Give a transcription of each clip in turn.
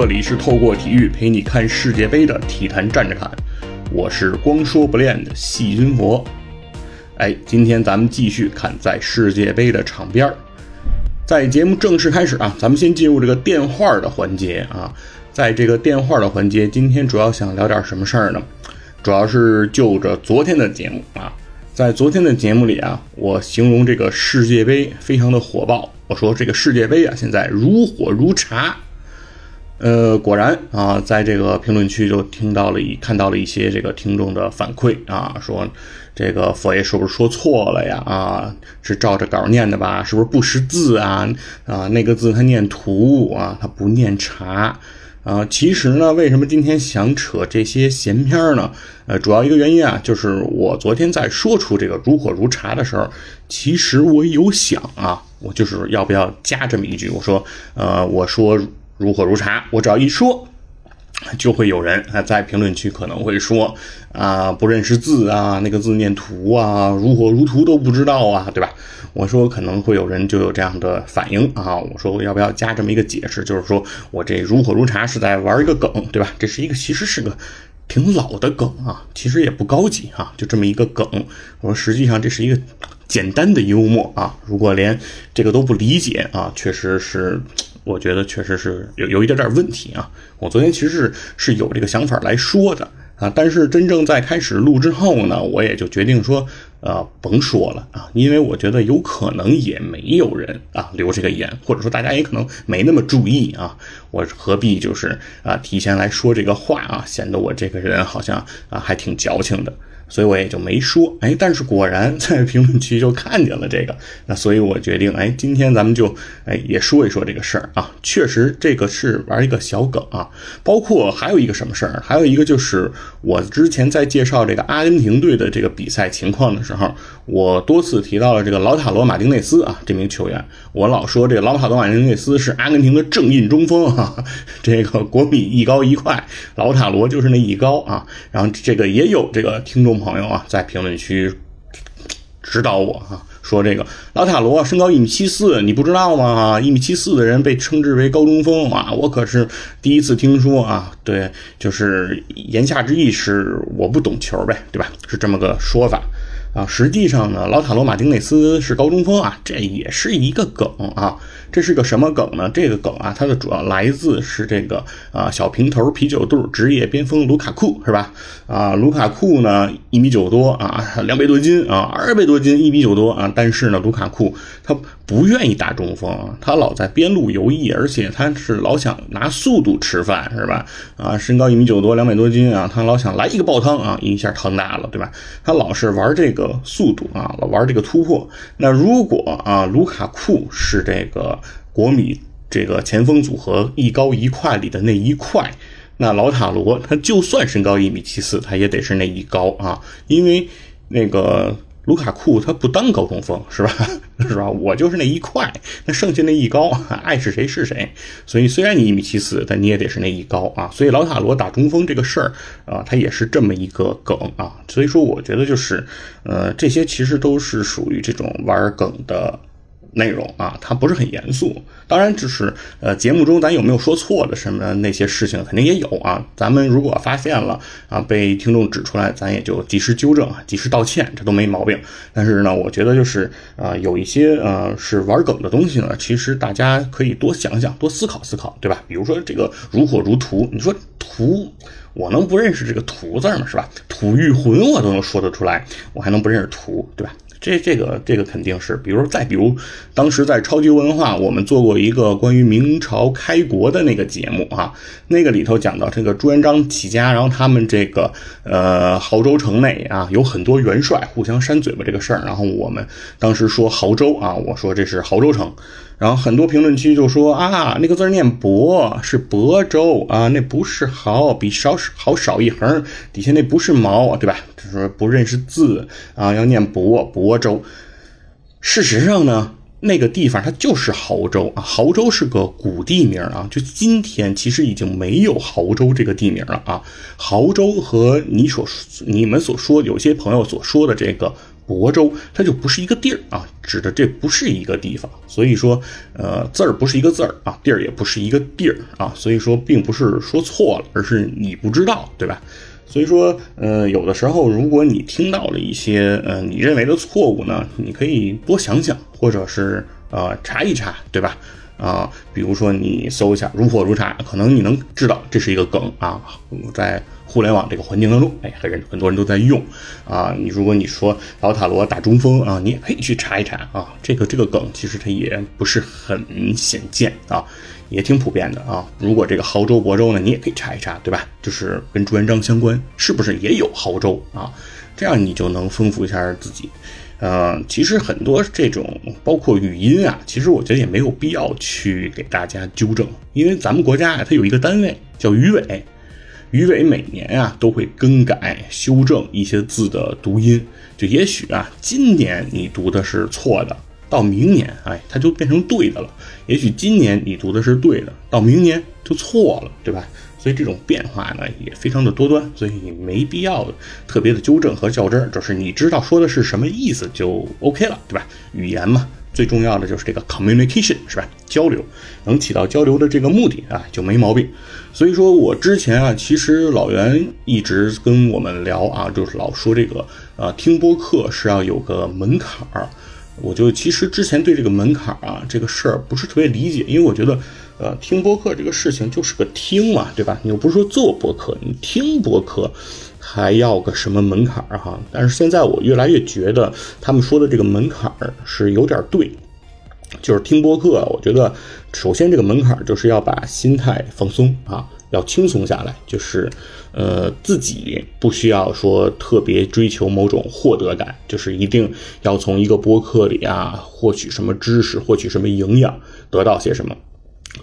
这里是透过体育陪你看世界杯的体坛站着看，我是光说不练的细菌佛。哎，今天咱们继续看在世界杯的场边儿。在节目正式开始啊，咱们先进入这个电话的环节啊。在这个电话的环节，今天主要想聊点什么事儿呢？主要是就着昨天的节目啊。在昨天的节目里啊，我形容这个世界杯非常的火爆。我说这个世界杯啊，现在如火如茶。呃，果然啊，在这个评论区就听到了一看到了一些这个听众的反馈啊，说这个佛爷是不是说错了呀？啊，是照着稿念的吧？是不是不识字啊？啊，那个字他念图啊，他不念茶。啊，其实呢，为什么今天想扯这些闲篇呢？呃，主要一个原因啊，就是我昨天在说出这个如火如茶的时候，其实我有想啊，我就是要不要加这么一句，我说，呃，我说如火如茶，我只要一说。就会有人啊在评论区可能会说啊不认识字啊那个字念图啊如火如荼都不知道啊对吧？我说可能会有人就有这样的反应啊。我说我要不要加这么一个解释？就是说我这如火如茶是在玩一个梗对吧？这是一个其实是个挺老的梗啊，其实也不高级啊，就这么一个梗。我说实际上这是一个简单的幽默啊。如果连这个都不理解啊，确实是。我觉得确实是有有一点点问题啊！我昨天其实是是有这个想法来说的啊，但是真正在开始录之后呢，我也就决定说，呃，甭说了啊，因为我觉得有可能也没有人啊留这个言，或者说大家也可能没那么注意啊，我何必就是啊提前来说这个话啊，显得我这个人好像啊还挺矫情的。所以我也就没说，哎，但是果然在评论区就看见了这个，那所以我决定，哎，今天咱们就，哎，也说一说这个事儿啊。确实，这个是玩一个小梗啊。包括还有一个什么事儿，还有一个就是我之前在介绍这个阿根廷队的这个比赛情况的时候，我多次提到了这个劳塔罗马丁内斯啊这名球员。我老说这个劳塔罗马丁内斯是阿根廷的正印中锋啊，这个国米一高一快，劳塔罗就是那一高啊。然后这个也有这个听众。朋友啊，在评论区指导我哈，说这个老塔罗身高一米七四，你不知道吗？一米七四的人被称之为高中锋啊，我可是第一次听说啊。对，就是言下之意是我不懂球呗，对吧？是这么个说法。啊，实际上呢，老塔罗马丁内斯是高中锋啊，这也是一个梗啊。这是个什么梗呢？这个梗啊，它的主要来自是这个啊小平头啤酒肚职业边锋卢卡库是吧？啊，卢卡库呢一米九多啊，两百多斤啊，二百多斤一米九多啊，但是呢，卢卡库他不愿意打中锋，他老在边路游弋，而且他是老想拿速度吃饭是吧？啊，身高一米九多，两百多斤啊，他老想来一个爆汤啊，一下汤大了对吧？他老是玩这个。速度啊，老玩这个突破。那如果啊，卢卡库是这个国米这个前锋组合一高一快里的那一块，那老塔罗他就算身高一米七四，他也得是那一高啊，因为那个。卢卡库他不当高中锋是吧？是吧？我就是那一块，那剩下那一高，爱是谁是谁。所以虽然你一米七四，但你也得是那一高啊。所以老塔罗打中锋这个事儿啊，他也是这么一个梗啊。所以说，我觉得就是，呃，这些其实都是属于这种玩梗的。内容啊，它不是很严肃。当然，就是呃，节目中咱有没有说错的什么那些事情，肯定也有啊。咱们如果发现了啊，被听众指出来，咱也就及时纠正啊，及时道歉，这都没毛病。但是呢，我觉得就是啊，有一些呃是玩梗的东西呢，其实大家可以多想想，多思考思考，对吧？比如说这个如火如荼，你说荼，我能不认识这个荼字吗？是吧？吐玉魂我都能说得出来，我还能不认识荼，对吧？这这个这个肯定是，比如再比如，当时在超级文化，我们做过一个关于明朝开国的那个节目啊，那个里头讲到这个朱元璋起家，然后他们这个呃亳州城内啊有很多元帅互相扇嘴巴这个事儿，然后我们当时说亳州啊，我说这是亳州城。然后很多评论区就说啊，那个字念亳，是亳州啊，那不是好，比少好少一横，底下那不是毛，对吧？他说不认识字啊，要念亳亳亳州。事实上呢，那个地方它就是亳州啊，亳州是个古地名啊，就今天其实已经没有亳州这个地名了啊。亳州和你所你们所说有些朋友所说的这个亳州，它就不是一个地儿啊，指的这不是一个地方。所以说，呃，字儿不是一个字儿啊，地儿也不是一个地儿啊。所以说，并不是说错了，而是你不知道，对吧？所以说，呃，有的时候，如果你听到了一些呃你认为的错误呢，你可以多想想，或者是呃查一查，对吧？啊，比如说你搜一下“如火如茶”，可能你能知道这是一个梗啊，在互联网这个环境当中，哎，很人很多人都在用啊。你如果你说老塔罗打中锋啊，你也可以去查一查啊。这个这个梗其实它也不是很鲜见啊，也挺普遍的啊。如果这个亳州亳州呢，你也可以查一查，对吧？就是跟朱元璋相关，是不是也有亳州啊？这样你就能丰富一下自己。呃，其实很多这种包括语音啊，其实我觉得也没有必要去给大家纠正，因为咱们国家啊，它有一个单位叫语委，语委每年啊都会更改修正一些字的读音，就也许啊今年你读的是错的，到明年哎它就变成对的了，也许今年你读的是对的，到明年就错了，对吧？所以这种变化呢也非常的多端，所以你没必要特别的纠正和较真儿，就是你知道说的是什么意思就 OK 了，对吧？语言嘛，最重要的就是这个 communication 是吧？交流能起到交流的这个目的啊，就没毛病。所以说我之前啊，其实老袁一直跟我们聊啊，就是老说这个呃，听播客是要有个门槛儿。我就其实之前对这个门槛啊这个事儿不是特别理解，因为我觉得，呃，听播客这个事情就是个听嘛，对吧？你又不是说做播客，你听播客还要个什么门槛儿哈？但是现在我越来越觉得他们说的这个门槛儿是有点对，就是听播客，我觉得首先这个门槛儿就是要把心态放松啊。要轻松下来，就是，呃，自己不需要说特别追求某种获得感，就是一定要从一个播客里啊获取什么知识，获取什么营养，得到些什么。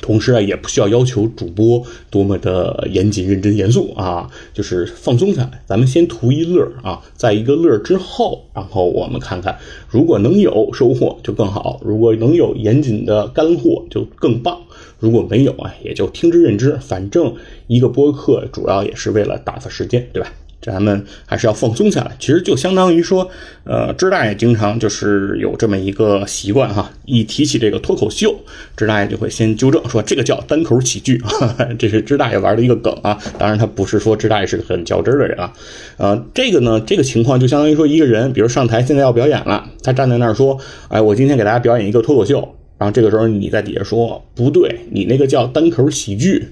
同时啊，也不需要要求主播多么的严谨、认真、严肃啊，就是放松下来。咱们先图一乐啊，在一个乐之后，然后我们看看，如果能有收获就更好，如果能有严谨的干货就更棒。如果没有啊，也就听之任之。反正一个播客主要也是为了打发时间，对吧？咱们还是要放松下来。其实就相当于说，呃，知大爷经常就是有这么一个习惯哈，一提起这个脱口秀，知大爷就会先纠正说这个叫单口喜剧啊，这是知大爷玩的一个梗啊。当然他不是说知大爷是个很较真的人啊。呃，这个呢，这个情况就相当于说一个人，比如上台现在要表演了，他站在那儿说，哎，我今天给大家表演一个脱口秀。然后这个时候你在底下说不对，你那个叫单口喜剧，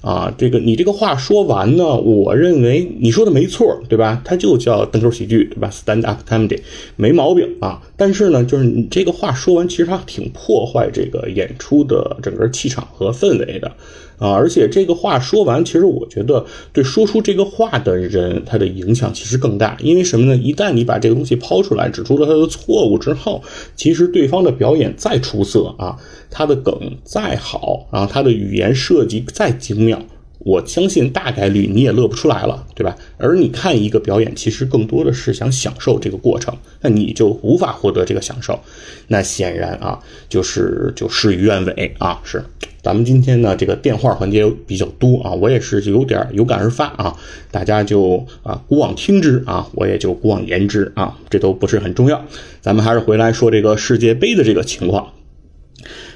啊，这个你这个话说完呢，我认为你说的没错，对吧？它就叫单口喜剧，对吧？Stand up comedy，没毛病啊。但是呢，就是你这个话说完，其实它挺破坏这个演出的整个气场和氛围的。啊，而且这个话说完，其实我觉得对说出这个话的人，他的影响其实更大。因为什么呢？一旦你把这个东西抛出来，指出了他的错误之后，其实对方的表演再出色啊，他的梗再好，然后他的语言设计再精妙。我相信大概率你也乐不出来了，对吧？而你看一个表演，其实更多的是想享受这个过程，那你就无法获得这个享受。那显然啊，就是就事与愿违啊。是，咱们今天呢这个电话环节比较多啊，我也是有点有感而发啊，大家就啊姑妄听之啊，我也就姑妄言之啊，这都不是很重要。咱们还是回来说这个世界杯的这个情况。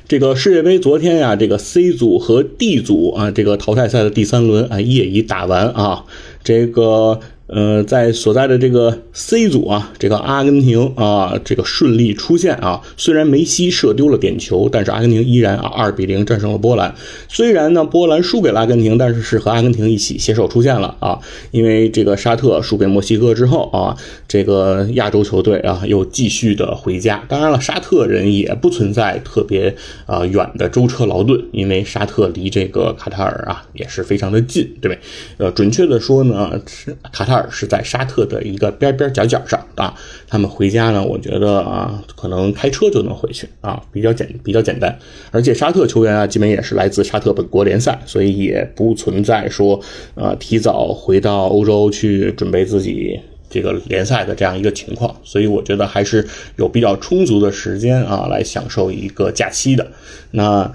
这个世界杯昨天呀，这个 C 组和 D 组啊，这个淘汰赛的第三轮啊，业已打完啊，这个。呃，在所在的这个 C 组啊，这个阿根廷啊，这个顺利出线啊。虽然梅西射丢了点球，但是阿根廷依然啊二比零战胜了波兰。虽然呢波兰输给阿根廷，但是是和阿根廷一起携手出线了啊。因为这个沙特输给墨西哥之后啊，这个亚洲球队啊又继续的回家。当然了，沙特人也不存在特别啊远的舟车劳顿，因为沙特离这个卡塔尔啊也是非常的近，对不对？呃，准确的说呢，是卡塔尔。是在沙特的一个边边角角上啊，他们回家呢，我觉得啊，可能开车就能回去啊，比较简比较简单，而且沙特球员啊，基本也是来自沙特本国联赛，所以也不存在说呃提早回到欧洲去准备自己这个联赛的这样一个情况，所以我觉得还是有比较充足的时间啊，来享受一个假期的那。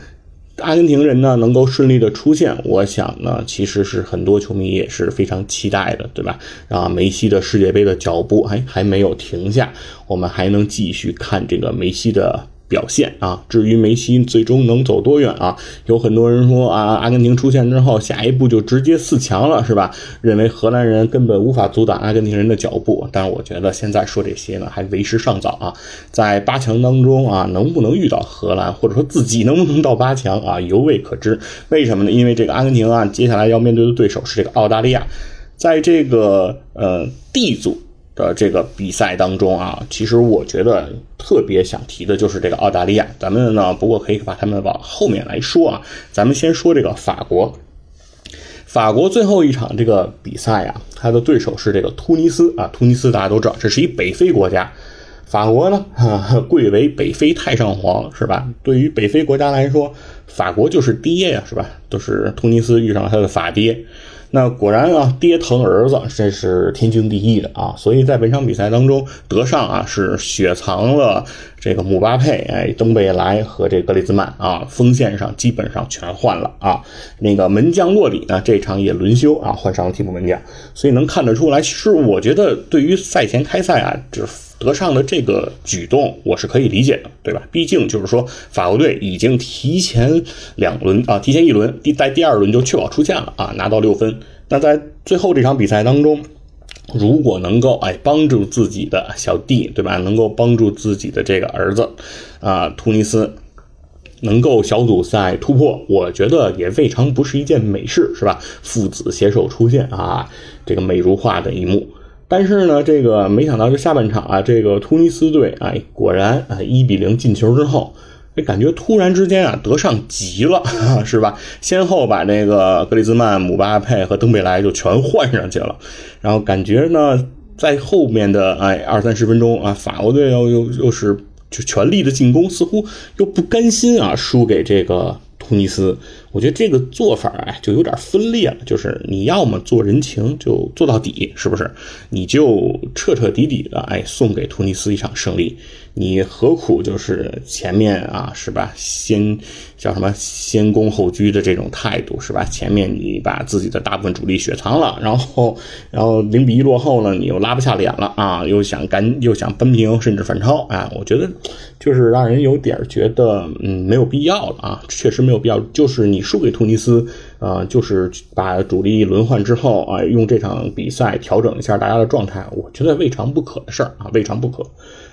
阿根廷人呢能够顺利的出现，我想呢，其实是很多球迷也是非常期待的，对吧？啊，梅西的世界杯的脚步还还没有停下，我们还能继续看这个梅西的。表现啊，至于梅西最终能走多远啊，有很多人说啊，阿根廷出现之后，下一步就直接四强了，是吧？认为荷兰人根本无法阻挡阿根廷人的脚步。但是我觉得现在说这些呢，还为时尚早啊。在八强当中啊，能不能遇到荷兰，或者说自己能不能到八强啊，犹未可知。为什么呢？因为这个阿根廷啊，接下来要面对的对手是这个澳大利亚，在这个呃 D 组。的这个比赛当中啊，其实我觉得特别想提的就是这个澳大利亚。咱们呢，不过可以把他们往后面来说啊。咱们先说这个法国。法国最后一场这个比赛啊，他的对手是这个突尼斯啊。突尼斯大家都知道，这是一北非国家。法国呢，贵为北非太上皇，是吧？对于北非国家来说，法国就是爹呀，是吧？都是突尼斯遇上了他的法爹。那果然啊，爹疼儿子，这是天经地义的啊。所以在本场比赛当中，德尚啊是雪藏了这个姆巴佩、哎登贝莱和这格里兹曼啊，锋线上基本上全换了啊。那个门将洛里呢，这场也轮休啊，换上了替补门将。所以能看得出来，其实我觉得对于赛前开赛啊，就是。德尚的这个举动，我是可以理解的，对吧？毕竟就是说，法国队已经提前两轮啊，提前一轮，第在第二轮就确保出线了啊，拿到六分。那在最后这场比赛当中，如果能够哎帮助自己的小弟，对吧？能够帮助自己的这个儿子啊，突尼斯能够小组赛突破，我觉得也未尝不是一件美事，是吧？父子携手出现啊，这个美如画的一幕。但是呢，这个没想到这下半场啊，这个突尼斯队哎，果然啊一比零进球之后，这感觉突然之间啊，德尚急了，是吧？先后把那个格里兹曼、姆巴佩和登贝莱就全换上去了，然后感觉呢，在后面的哎二三十分钟啊，法国队又又又是就全力的进攻，似乎又不甘心啊输给这个突尼斯。我觉得这个做法啊，就有点分裂了。就是你要么做人情就做到底，是不是？你就彻彻底底的哎，送给突尼斯一场胜利。你何苦就是前面啊，是吧？先叫什么先攻后居的这种态度，是吧？前面你把自己的大部分主力雪藏了，然后然后零比一落后了，你又拉不下脸了啊，又想赶又想扳平甚至反超啊，我觉得就是让人有点觉得嗯没有必要了啊，确实没有必要，就是你。你输给突尼斯，啊，就是把主力轮换之后啊，用这场比赛调整一下大家的状态，我觉得未尝不可的事儿啊，未尝不可，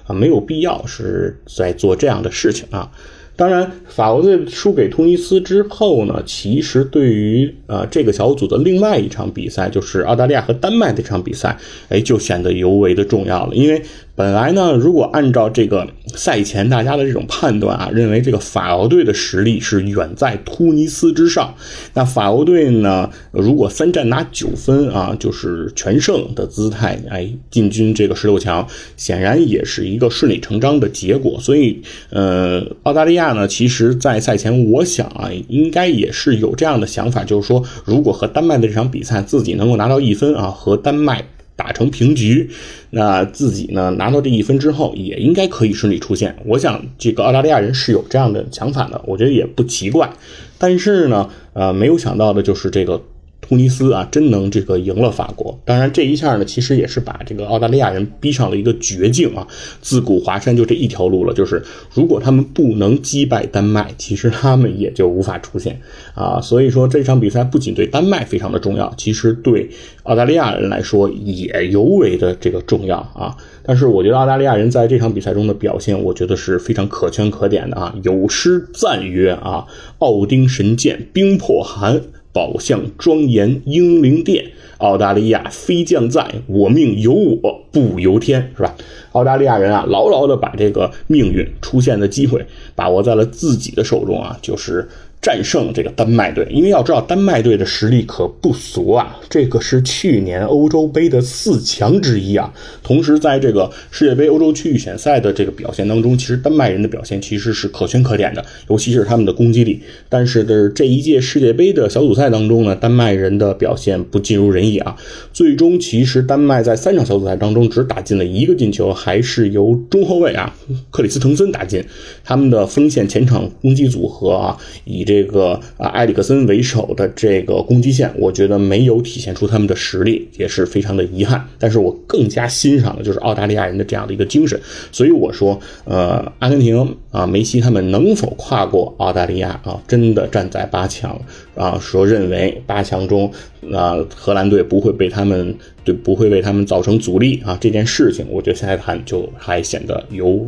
啊，没有必要是在做这样的事情啊。当然，法国队输给突尼斯之后呢，其实对于呃这个小组的另外一场比赛，就是澳大利亚和丹麦这场比赛，哎，就显得尤为的重要了，因为。本来呢，如果按照这个赛前大家的这种判断啊，认为这个法国队的实力是远在突尼斯之上。那法国队呢，如果三战拿九分啊，就是全胜的姿态，哎，进军这个十六强，显然也是一个顺理成章的结果。所以，呃，澳大利亚呢，其实在赛前，我想啊，应该也是有这样的想法，就是说，如果和丹麦的这场比赛自己能够拿到一分啊，和丹麦。打成平局，那自己呢拿到这一分之后，也应该可以顺利出线。我想这个澳大利亚人是有这样的想法的，我觉得也不奇怪。但是呢，呃，没有想到的就是这个。突尼斯啊，真能这个赢了法国。当然，这一下呢，其实也是把这个澳大利亚人逼上了一个绝境啊。自古华山就这一条路了，就是如果他们不能击败丹麦，其实他们也就无法出现啊。所以说这场比赛不仅对丹麦非常的重要，其实对澳大利亚人来说也尤为的这个重要啊。但是我觉得澳大利亚人在这场比赛中的表现，我觉得是非常可圈可点的啊。有诗赞曰啊：“奥丁神剑，冰破寒。”宝相庄严英灵殿，澳大利亚飞将在，我命由我不由天，是吧？澳大利亚人啊，牢牢的把这个命运出现的机会把握在了自己的手中啊，就是。战胜这个丹麦队，因为要知道丹麦队的实力可不俗啊，这个是去年欧洲杯的四强之一啊。同时，在这个世界杯欧洲区预选赛的这个表现当中，其实丹麦人的表现其实是可圈可点的，尤其是他们的攻击力。但是的这一届世界杯的小组赛当中呢，丹麦人的表现不尽如人意啊。最终，其实丹麦在三场小组赛当中只打进了一个进球，还是由中后卫啊克里斯滕森打进。他们的锋线前场攻击组合啊，以这。这个啊埃里克森为首的这个攻击线，我觉得没有体现出他们的实力，也是非常的遗憾。但是我更加欣赏的就是澳大利亚人的这样的一个精神。所以我说，呃，阿根廷啊，梅西他们能否跨过澳大利亚啊，真的站在八强啊，说认为八强中啊荷兰队不会被他们对不会为他们造成阻力啊，这件事情，我觉得现在谈就还显得有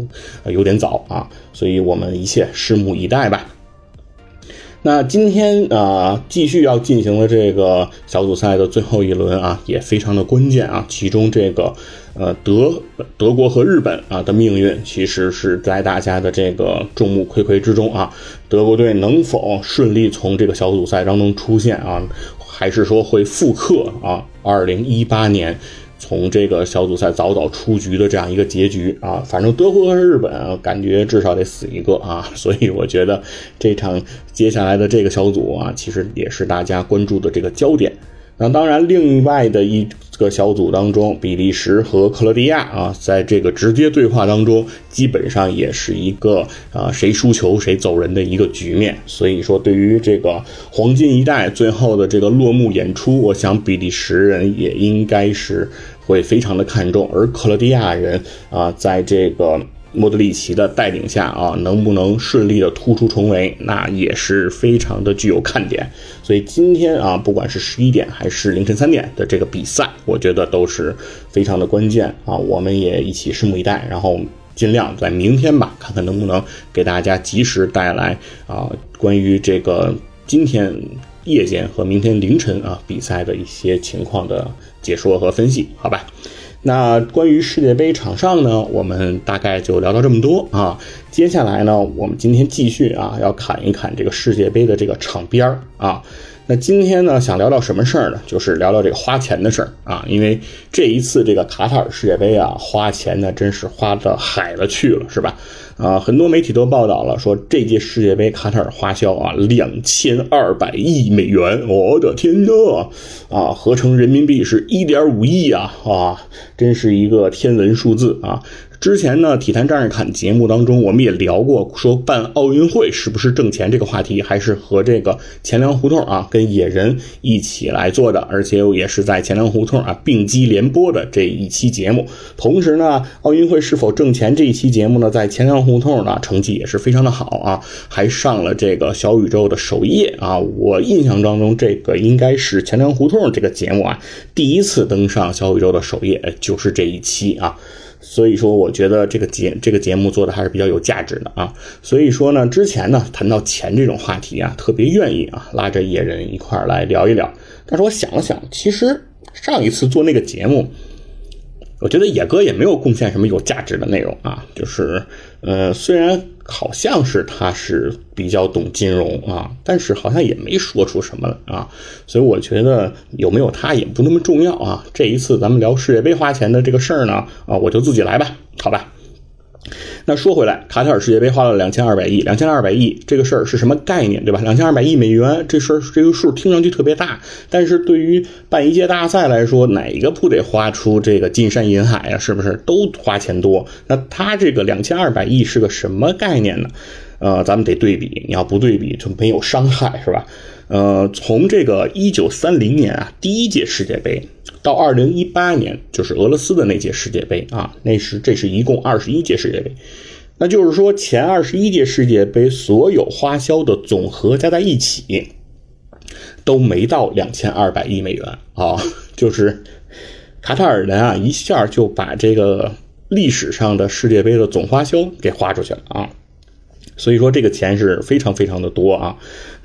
有点早啊。所以我们一切拭目以待吧。那今天啊，继续要进行的这个小组赛的最后一轮啊，也非常的关键啊。其中这个呃德德国和日本啊的命运，其实是在大家的这个众目睽睽之中啊。德国队能否顺利从这个小组赛当中出现啊？还是说会复刻啊？二零一八年。从这个小组赛早早出局的这样一个结局啊，反正德国和日本感觉至少得死一个啊，所以我觉得这场接下来的这个小组啊，其实也是大家关注的这个焦点。那当然，另外的一个小组当中，比利时和克罗地亚啊，在这个直接对话当中，基本上也是一个啊谁输球谁走人的一个局面。所以说，对于这个黄金一代最后的这个落幕演出，我想比利时人也应该是会非常的看重，而克罗地亚人啊，在这个。莫德里奇的带领下啊，能不能顺利的突出重围，那也是非常的具有看点。所以今天啊，不管是十一点还是凌晨三点的这个比赛，我觉得都是非常的关键啊。我们也一起拭目以待，然后尽量在明天吧，看看能不能给大家及时带来啊关于这个今天夜间和明天凌晨啊比赛的一些情况的解说和分析，好吧？那关于世界杯场上呢，我们大概就聊到这么多啊。接下来呢，我们今天继续啊，要侃一侃这个世界杯的这个场边儿啊。那今天呢，想聊聊什么事儿呢？就是聊聊这个花钱的事儿啊。因为这一次这个卡塔尔世界杯啊，花钱呢真是花的海了去了，是吧？啊，很多媒体都报道了，说这届世界杯卡塔尔花销啊两千二百亿美元，我的天呐，啊，合成人民币是一点五亿啊，啊，真是一个天文数字啊。之前呢，体坛战士侃节目当中，我们也聊过，说办奥运会是不是挣钱这个话题，还是和这个钱粮胡同啊，跟野人一起来做的，而且也是在钱粮胡同啊并机联播的这一期节目。同时呢，奥运会是否挣钱这一期节目呢，在钱粮胡同呢成绩也是非常的好啊，还上了这个小宇宙的首页啊。我印象当中，这个应该是钱粮胡同这个节目啊第一次登上小宇宙的首页，就是这一期啊。所以说，我觉得这个节这个节目做的还是比较有价值的啊。所以说呢，之前呢谈到钱这种话题啊，特别愿意啊拉着野人一块儿来聊一聊。但是我想了想，其实上一次做那个节目。我觉得野哥也没有贡献什么有价值的内容啊，就是，呃，虽然好像是他是比较懂金融啊，但是好像也没说出什么来啊，所以我觉得有没有他也不那么重要啊。这一次咱们聊世界杯花钱的这个事儿呢，啊，我就自己来吧，好吧。那说回来，卡塔尔世界杯花了两千二百亿，两千二百亿这个事儿是什么概念，对吧？两千二百亿美元这事儿，这个数听上去特别大，但是对于办一届大赛来说，哪一个不得花出这个金山银海啊？是不是都花钱多？那他这个两千二百亿是个什么概念呢？呃，咱们得对比，你要不对比就没有伤害，是吧？呃，从这个一九三零年啊，第一届世界杯到二零一八年，就是俄罗斯的那届世界杯啊，那是这是一共二十一届世界杯，那就是说前二十一届世界杯所有花销的总和加在一起，都没到两千二百亿美元啊，就是卡塔尔人啊一下就把这个历史上的世界杯的总花销给花出去了啊。所以说这个钱是非常非常的多啊，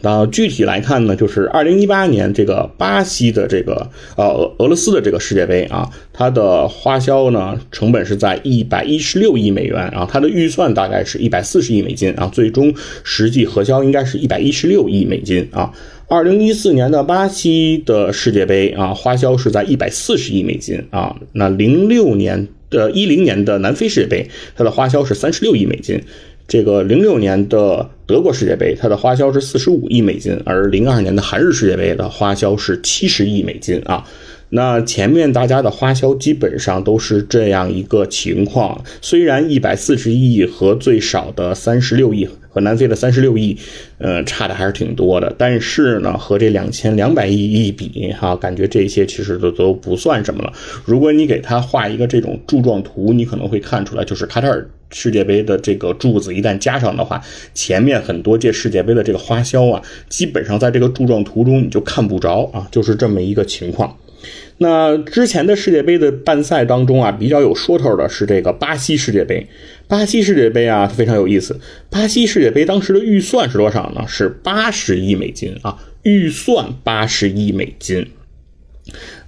那具体来看呢，就是二零一八年这个巴西的这个呃俄俄罗斯的这个世界杯啊，它的花销呢成本是在一百一十六亿美元啊，它的预算大概是一百四十亿美金啊，最终实际核销应该是一百一十六亿美金啊。二零一四年的巴西的世界杯啊，花销是在一百四十亿美金啊，那零六年的一零年的南非世界杯，它的花销是三十六亿美金。这个零六年的德国世界杯，它的花销是四十五亿美金，而零二年的韩日世界杯的花销是七十亿美金啊。那前面大家的花销基本上都是这样一个情况，虽然一百四十亿和最少的三十六亿和南非的三十六亿，呃，差的还是挺多的，但是呢，和这两千两百亿一比，哈，感觉这些其实都都不算什么了。如果你给他画一个这种柱状图，你可能会看出来，就是卡塔尔世界杯的这个柱子一旦加上的话，前面很多届世界杯的这个花销啊，基本上在这个柱状图中你就看不着啊，就是这么一个情况。那之前的世界杯的办赛当中啊，比较有说头的是这个巴西世界杯。巴西世界杯啊，非常有意思。巴西世界杯当时的预算是多少呢？是八十亿美金啊，预算八十亿美金。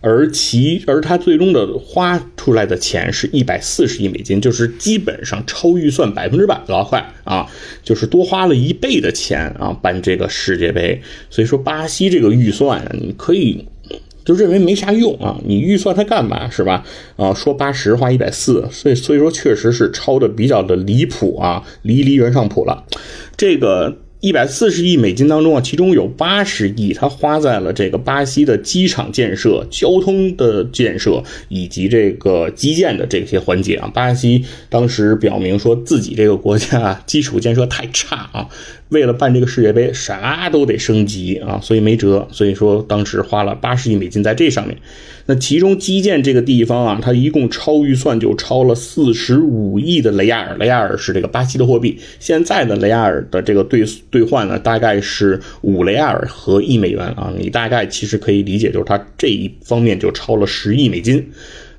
而其而他最终的花出来的钱是一百四十亿美金，就是基本上超预算百分之百了，快啊，就是多花了一倍的钱啊，办这个世界杯。所以说，巴西这个预算你可以。就认为没啥用啊，你预算它干嘛是吧？啊，说八十花一百四，所以所以说确实是超的比较的离谱啊，离离原上谱了，这个。一百四十亿美金当中啊，其中有八十亿，它花在了这个巴西的机场建设、交通的建设以及这个基建的这些环节啊。巴西当时表明说自己这个国家基础建设太差啊，为了办这个世界杯，啥都得升级啊，所以没辙。所以说当时花了八十亿美金在这上面。那其中基建这个地方啊，它一共超预算就超了四十五亿的雷亚尔，雷亚尔是这个巴西的货币。现在的雷亚尔的这个兑兑换呢，大概是五雷亚尔和一美元啊。你大概其实可以理解，就是它这一方面就超了十亿美金。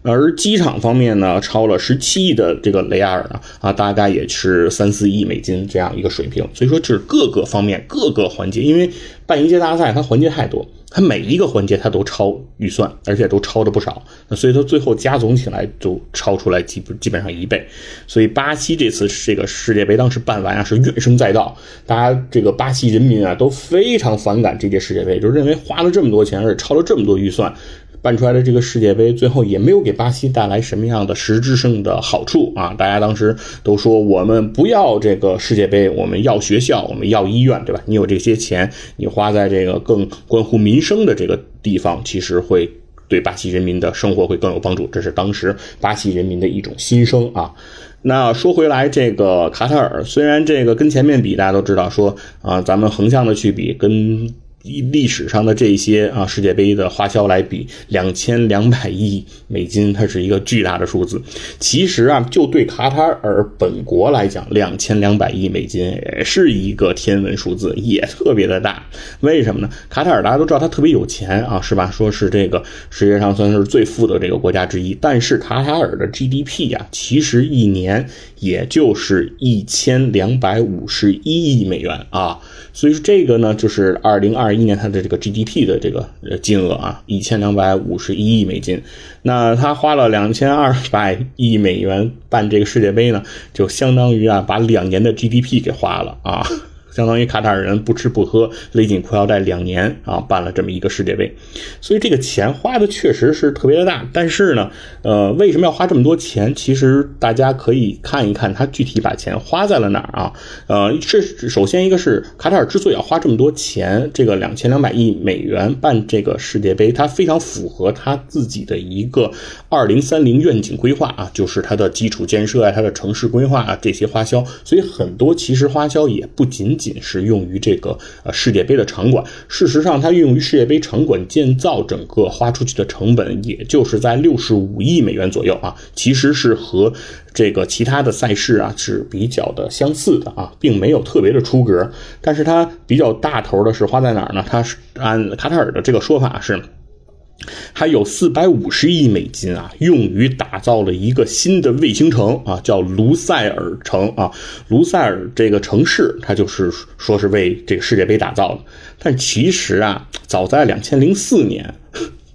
而机场方面呢，超了十七亿的这个雷亚尔呢，啊，大概也是三四亿美金这样一个水平。所以说，就是各个方面各个环节，因为办一届大赛它环节太多。它每一个环节它都超预算，而且都超的不少，那所以它最后加总起来就超出来基基本上一倍。所以巴西这次这个世界杯当时办完啊是怨声载道，大家这个巴西人民啊都非常反感这届世界杯，就认为花了这么多钱，而且超了这么多预算。办出来的这个世界杯，最后也没有给巴西带来什么样的实质性的好处啊！大家当时都说，我们不要这个世界杯，我们要学校，我们要医院，对吧？你有这些钱，你花在这个更关乎民生的这个地方，其实会对巴西人民的生活会更有帮助。这是当时巴西人民的一种心声啊。那说回来，这个卡塔尔虽然这个跟前面比，大家都知道说啊，咱们横向的去比跟。以历史上的这些啊世界杯的花销来比，两千两百亿美金，它是一个巨大的数字。其实啊，就对卡塔尔本国来讲，两千两百亿美金也是一个天文数字，也特别的大。为什么呢？卡塔尔大家都知道，它特别有钱啊，是吧？说是这个世界上算是最富的这个国家之一。但是卡塔尔的 GDP 呀，其实一年也就是一千两百五十一亿美元啊。所以说这个呢，就是二零二一年它的这个 GDP 的这个金额啊，一千两百五十一亿美金。那他花了两千二百亿美元办这个世界杯呢，就相当于啊，把两年的 GDP 给花了啊。相当于卡塔尔人不吃不喝勒紧裤腰带两年啊，办了这么一个世界杯，所以这个钱花的确实是特别的大。但是呢，呃，为什么要花这么多钱？其实大家可以看一看他具体把钱花在了哪儿啊？呃，这首先一个是卡塔尔之所以要花这么多钱，这个两千两百亿美元办这个世界杯，它非常符合他自己的一个二零三零愿景规划啊，就是它的基础建设啊，它的城市规划啊这些花销。所以很多其实花销也不仅仅。仅是用于这个呃世界杯的场馆，事实上它用于世界杯场馆建造整个花出去的成本，也就是在六十五亿美元左右啊，其实是和这个其他的赛事啊是比较的相似的啊，并没有特别的出格。但是它比较大头的是花在哪儿呢？它是按卡塔尔的这个说法是。还有四百五十亿美金啊，用于打造了一个新的卫星城啊，叫卢塞尔城啊。卢塞尔这个城市，它就是说是为这个世界杯打造的。但其实啊，早在两千零四年，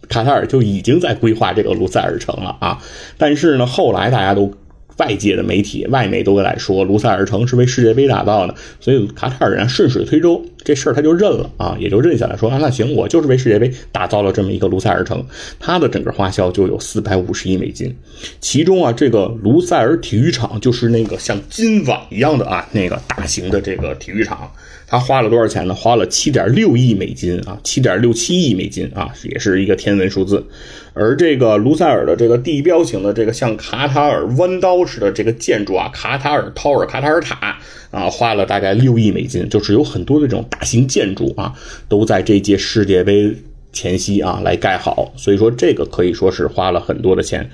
卡塔尔就已经在规划这个卢塞尔城了啊。但是呢，后来大家都。外界的媒体、外媒都来说，卢塞尔城是为世界杯打造的，所以卡塔尔人顺水推舟，这事儿他就认了啊，也就认下来说啊，那行，我就是为世界杯打造了这么一个卢塞尔城，它的整个花销就有四百五十亿美金，其中啊，这个卢塞尔体育场就是那个像金网一样的啊，那个大型的这个体育场，他花了多少钱呢？花了七点六亿美金啊，七点六七亿美金啊，也是一个天文数字。而这个卢塞尔的这个地标型的这个像卡塔尔弯刀似的这个建筑啊，卡塔尔塔尔卡塔尔塔啊，花了大概六亿美金，就是有很多的这种大型建筑啊，都在这届世界杯前夕啊来盖好，所以说这个可以说是花了很多的钱。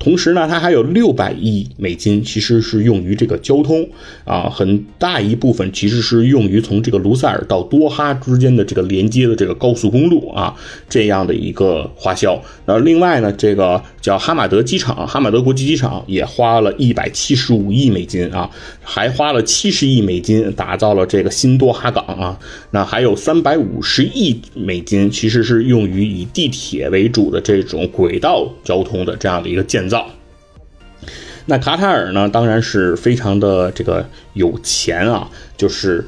同时呢，它还有六百亿美金，其实是用于这个交通啊，很大一部分其实是用于从这个卢塞尔到多哈之间的这个连接的这个高速公路啊，这样的一个花销。那另外呢，这个叫哈马德机场，哈马德国际机场也花了一百七十五亿美金啊，还花了七十亿美金打造了这个新多哈港啊。那还有三百五十亿美金，其实是用于以地铁为主的这种轨道交通的这样的一个建。造，那卡塔尔呢？当然是非常的这个有钱啊，就是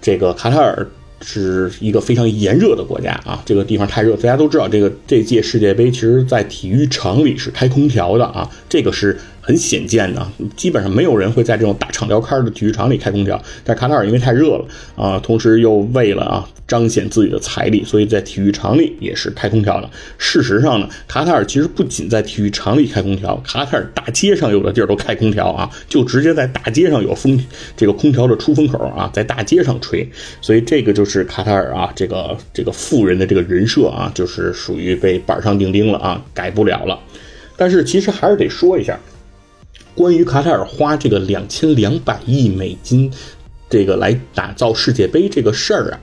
这个卡塔尔是一个非常炎热的国家啊，这个地方太热，大家都知道，这个这届世界杯其实在体育场里是开空调的啊，这个是。很显见的，基本上没有人会在这种大敞料开的体育场里开空调。但卡塔尔因为太热了啊，同时又为了啊彰显自己的财力，所以在体育场里也是开空调的。事实上呢，卡塔尔其实不仅在体育场里开空调，卡塔尔大街上有的地儿都开空调啊，就直接在大街上有风这个空调的出风口啊，在大街上吹。所以这个就是卡塔尔啊，这个这个富人的这个人设啊，就是属于被板上钉钉了啊，改不了了。但是其实还是得说一下。关于卡塔尔花这个两千两百亿美金，这个来打造世界杯这个事儿啊，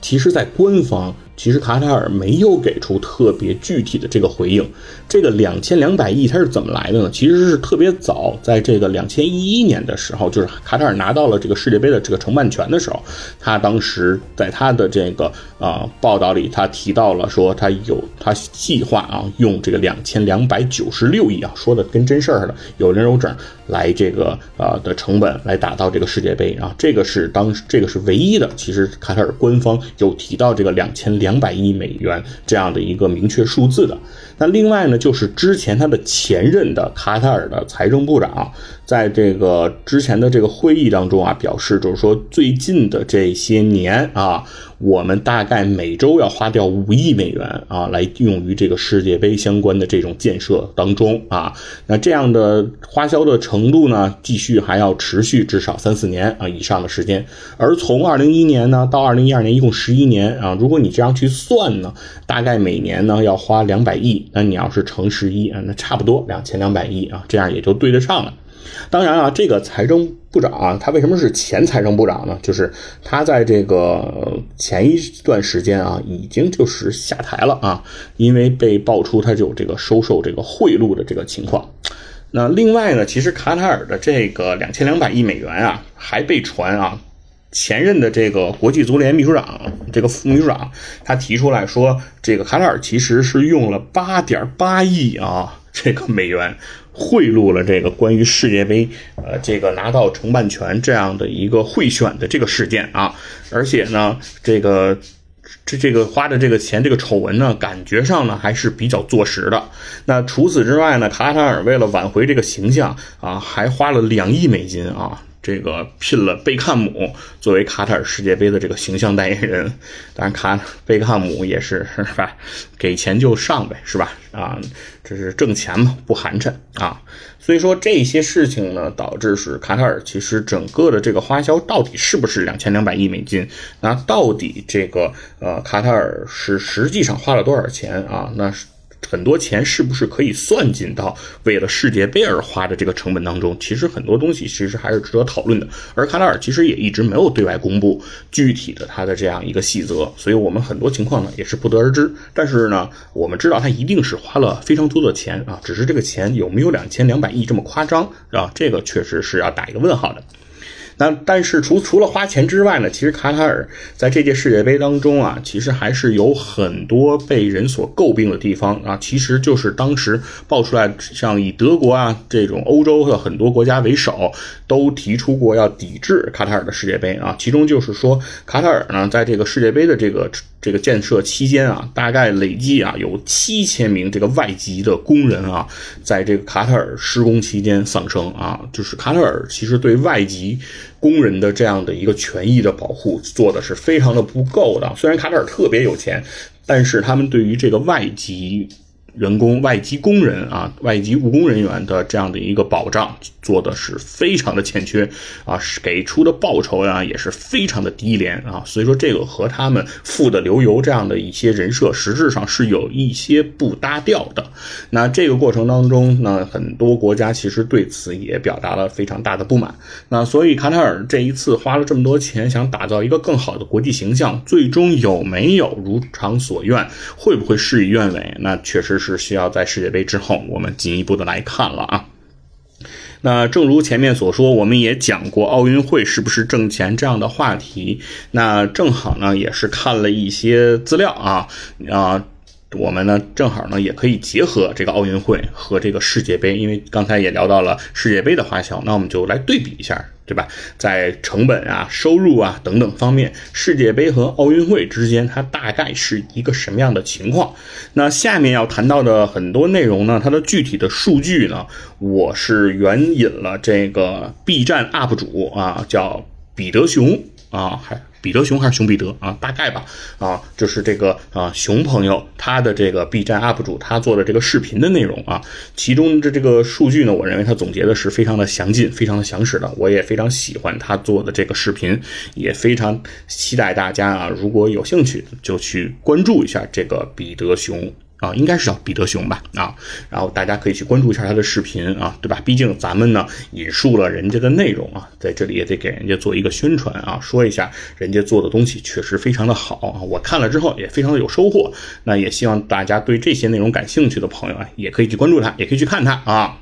其实，在官方。其实卡塔尔没有给出特别具体的这个回应。这个两千两百亿它是怎么来的呢？其实是特别早，在这个两千一一年的时候，就是卡塔尔拿到了这个世界杯的这个承办权的时候，他当时在他的这个啊报道里，他提到了说他有他计划啊用这个两千两百九十六亿啊，说的跟真事儿似的，有零有整来这个啊的成本来打造这个世界杯啊，这个是当时这个是唯一的。其实卡塔尔官方有提到这个两千两。两百亿美元这样的一个明确数字的。那另外呢，就是之前他的前任的卡塔尔的财政部长，在这个之前的这个会议当中啊，表示就是说，最近的这些年啊，我们大概每周要花掉五亿美元啊，来用于这个世界杯相关的这种建设当中啊。那这样的花销的程度呢，继续还要持续至少三四年啊以上的时间。而从二零一一年呢到二零一二年，一共十一年啊，如果你这样去算呢，大概每年呢要花两百亿。那你要是乘十一啊，那差不多两千两百亿啊，这样也就对得上了。当然啊，这个财政部长啊，他为什么是前财政部长呢？就是他在这个前一段时间啊，已经就是下台了啊，因为被爆出他有这个收受这个贿赂的这个情况。那另外呢，其实卡塔尔的这个两千两百亿美元啊，还被传啊。前任的这个国际足联秘书长，这个副秘书长，他提出来说，这个卡塔尔其实是用了八点八亿啊，这个美元贿赂了这个关于世界杯，呃，这个拿到承办权这样的一个贿选的这个事件啊，而且呢，这个这这个花的这个钱，这个丑闻呢，感觉上呢还是比较坐实的。那除此之外呢，卡塔尔为了挽回这个形象啊，还花了两亿美金啊。这个聘了贝克汉姆作为卡塔尔世界杯的这个形象代言人，当然卡贝克汉姆也是 是吧，给钱就上呗，是吧？啊，这是挣钱嘛，不寒碜啊。所以说这些事情呢，导致是卡塔尔其实整个的这个花销到底是不是两千两百亿美金？那到底这个呃卡塔尔是实际上花了多少钱啊？那是。很多钱是不是可以算进到为了世界杯而花的这个成本当中？其实很多东西其实还是值得讨论的。而卡塔尔其实也一直没有对外公布具体的它的这样一个细则，所以我们很多情况呢也是不得而知。但是呢，我们知道它一定是花了非常多的钱啊，只是这个钱有没有两千两百亿这么夸张啊？这个确实是要打一个问号的。那但是除除了花钱之外呢，其实卡塔尔在这届世界杯当中啊，其实还是有很多被人所诟病的地方啊。其实就是当时爆出来，像以德国啊这种欧洲的很多国家为首，都提出过要抵制卡塔尔的世界杯啊。其中就是说，卡塔尔呢在这个世界杯的这个这个建设期间啊，大概累计啊有七千名这个外籍的工人啊，在这个卡塔尔施工期间丧生啊。就是卡塔尔其实对外籍。工人的这样的一个权益的保护做的是非常的不够的。虽然卡塔尔特别有钱，但是他们对于这个外籍。人工外籍工人啊，外籍务工人员的这样的一个保障做的是非常的欠缺啊，是给出的报酬呀也是非常的低廉啊，所以说这个和他们富的流油这样的一些人设实质上是有一些不搭调的。那这个过程当中呢，很多国家其实对此也表达了非常大的不满。那所以卡塔尔这一次花了这么多钱，想打造一个更好的国际形象，最终有没有如偿所愿？会不会事与愿违？那确实是。是需要在世界杯之后，我们进一步的来看了啊。那正如前面所说，我们也讲过奥运会是不是挣钱这样的话题。那正好呢，也是看了一些资料啊啊。我们呢，正好呢，也可以结合这个奥运会和这个世界杯，因为刚才也聊到了世界杯的花销，那我们就来对比一下，对吧？在成本啊、收入啊等等方面，世界杯和奥运会之间它大概是一个什么样的情况？那下面要谈到的很多内容呢，它的具体的数据呢，我是援引了这个 B 站 UP 主啊，叫彼得熊啊，还。彼得熊还是熊彼得啊？大概吧啊，就是这个啊，熊朋友他的这个 B 站 UP 主他做的这个视频的内容啊，其中的这个数据呢，我认为他总结的是非常的详尽、非常的详实的，我也非常喜欢他做的这个视频，也非常期待大家啊，如果有兴趣就去关注一下这个彼得熊。啊，应该是叫彼得熊吧？啊，然后大家可以去关注一下他的视频啊，对吧？毕竟咱们呢引述了人家的内容啊，在这里也得给人家做一个宣传啊，说一下人家做的东西确实非常的好啊，我看了之后也非常的有收获。那也希望大家对这些内容感兴趣的朋友啊，也可以去关注他，也可以去看他啊。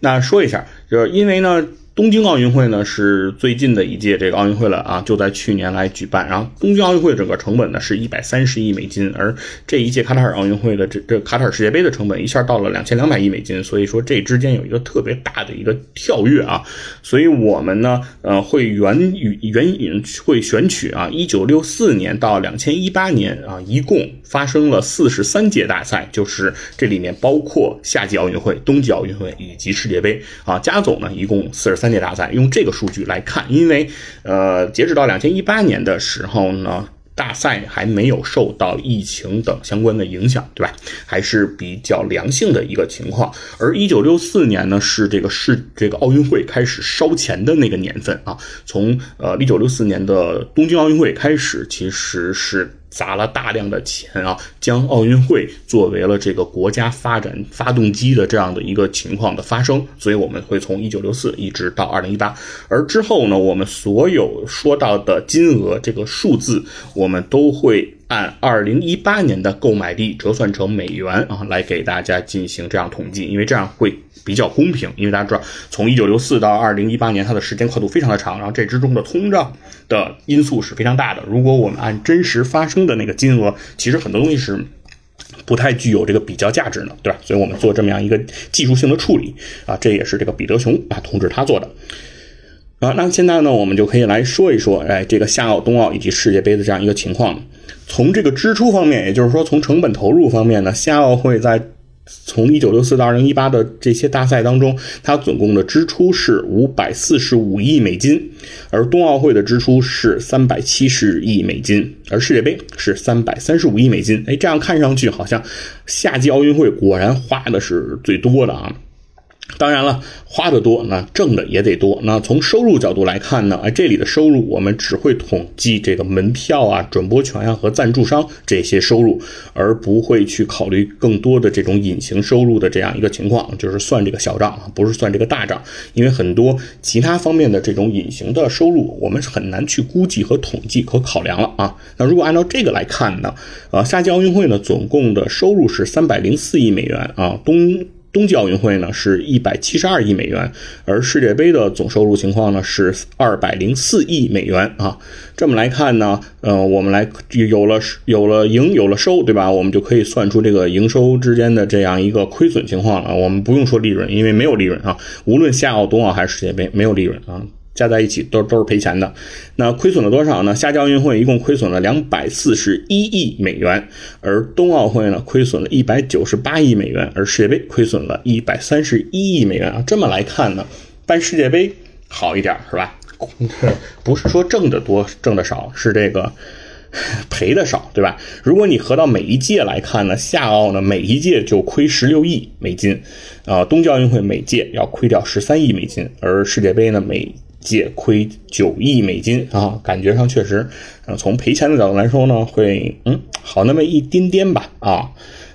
那说一下，就是因为呢。东京奥运会呢是最近的一届这个奥运会了啊，就在去年来举办。然后东京奥运会整个成本呢是一百三十亿美金，而这一届卡塔尔奥运会的这这卡塔尔世界杯的成本一下到了两千两百亿美金，所以说这之间有一个特别大的一个跳跃啊。所以我们呢呃会援引援引会选取啊一九六四年到两千一八年啊一共发生了四十三届大赛，就是这里面包括夏季奥运会、冬季奥运会以及世界杯啊加总呢一共四十。三三届大赛用这个数据来看，因为呃，截止到两千一八年的时候呢，大赛还没有受到疫情等相关的影响，对吧？还是比较良性的一个情况。而一九六四年呢，是这个是这个奥运会开始烧钱的那个年份啊。从呃一九六四年的东京奥运会开始，其实是。砸了大量的钱啊，将奥运会作为了这个国家发展发动机的这样的一个情况的发生，所以我们会从一九六四一直到二零一八，而之后呢，我们所有说到的金额这个数字，我们都会。按二零一八年的购买力折算成美元啊，来给大家进行这样统计，因为这样会比较公平。因为大家知道，从一九六四到二零一八年，它的时间跨度非常的长，然后这之中的通胀的因素是非常大的。如果我们按真实发生的那个金额，其实很多东西是不太具有这个比较价值的，对吧？所以我们做这么样一个技术性的处理啊，这也是这个彼得熊啊同志他做的。啊，那现在呢，我们就可以来说一说，哎，这个夏奥、冬奥以及世界杯的这样一个情况。从这个支出方面，也就是说从成本投入方面呢，夏奥会在从一九六四到二零一八的这些大赛当中，它总共的支出是五百四十五亿美金，而冬奥会的支出是三百七十亿美金，而世界杯是三百三十五亿美金。哎，这样看上去好像夏季奥运会果然花的是最多的啊。当然了，花的多，那挣的也得多。那从收入角度来看呢？哎，这里的收入我们只会统计这个门票啊、转播权啊和赞助商这些收入，而不会去考虑更多的这种隐形收入的这样一个情况，就是算这个小账啊，不是算这个大账。因为很多其他方面的这种隐形的收入，我们是很难去估计和统计和考量了啊。那如果按照这个来看呢？呃，夏季奥运会呢，总共的收入是三百零四亿美元啊，东。冬季奥运会呢是一百七十二亿美元，而世界杯的总收入情况呢是二百零四亿美元啊。这么来看呢，呃，我们来有了有了赢有了收，对吧？我们就可以算出这个营收之间的这样一个亏损情况了。我们不用说利润，因为没有利润啊。无论夏奥、冬奥还是世界杯，没有利润啊。加在一起都都是赔钱的，那亏损了多少呢？夏季奥运会一共亏损了两百四十一亿美元，而冬奥会呢亏损了一百九十八亿美元，而世界杯亏损了一百三十一亿美元啊。这么来看呢，办世界杯好一点是吧？不是说挣得多挣得少，是这个。赔的少，对吧？如果你合到每一届来看呢，夏奥呢每一届就亏十六亿美金，啊，冬季奥运会每届要亏掉十三亿美金，而世界杯呢每借亏九亿美金啊，感觉上确实，呃，从赔钱的角度来说呢，会嗯好那么一丁点吧啊，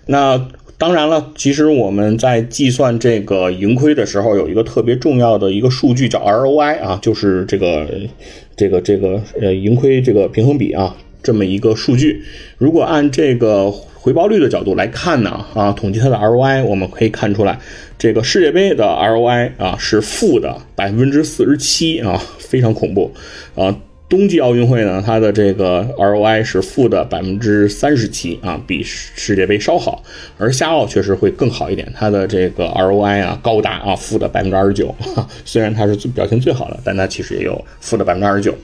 那。当然了，其实我们在计算这个盈亏的时候，有一个特别重要的一个数据叫 ROI 啊，就是这个这个这个呃盈亏这个平衡比啊，这么一个数据。如果按这个回报率的角度来看呢，啊，统计它的 ROI，我们可以看出来，这个世界杯的 ROI 啊是负的百分之四十七啊，非常恐怖啊。冬季奥运会呢，它的这个 ROI 是负的百分之三十七啊，比世界杯稍好，而夏奥确实会更好一点，它的这个 ROI 啊高达啊负的百分之二十九，虽然它是最表现最好的，但它其实也有负的百分之二十九。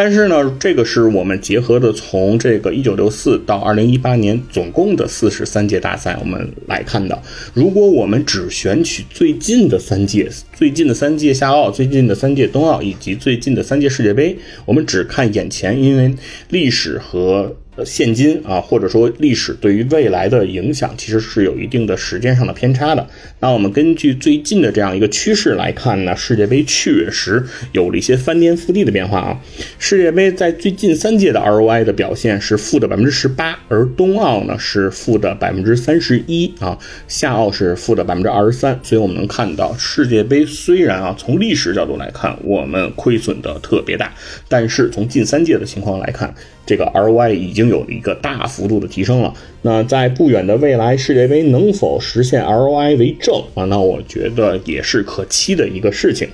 但是呢，这个是我们结合的从这个一九六四到二零一八年总共的四十三届大赛，我们来看的。如果我们只选取最近的三届，最近的三届夏奥、最近的三届冬奥以及最近的三届世界杯，我们只看眼前，因为历史和。现今啊，或者说历史对于未来的影响，其实是有一定的时间上的偏差的。那我们根据最近的这样一个趋势来看呢，世界杯确实有了一些翻天覆地的变化啊。世界杯在最近三届的 ROI 的表现是负的百分之十八，而冬奥呢是负的百分之三十一啊，夏奥是负的百分之二十三。所以我们能看到，世界杯虽然啊从历史角度来看，我们亏损的特别大，但是从近三届的情况来看。这个 ROI 已经有了一个大幅度的提升了。那在不远的未来，世界杯能否实现 ROI 为正啊？那我觉得也是可期的一个事情。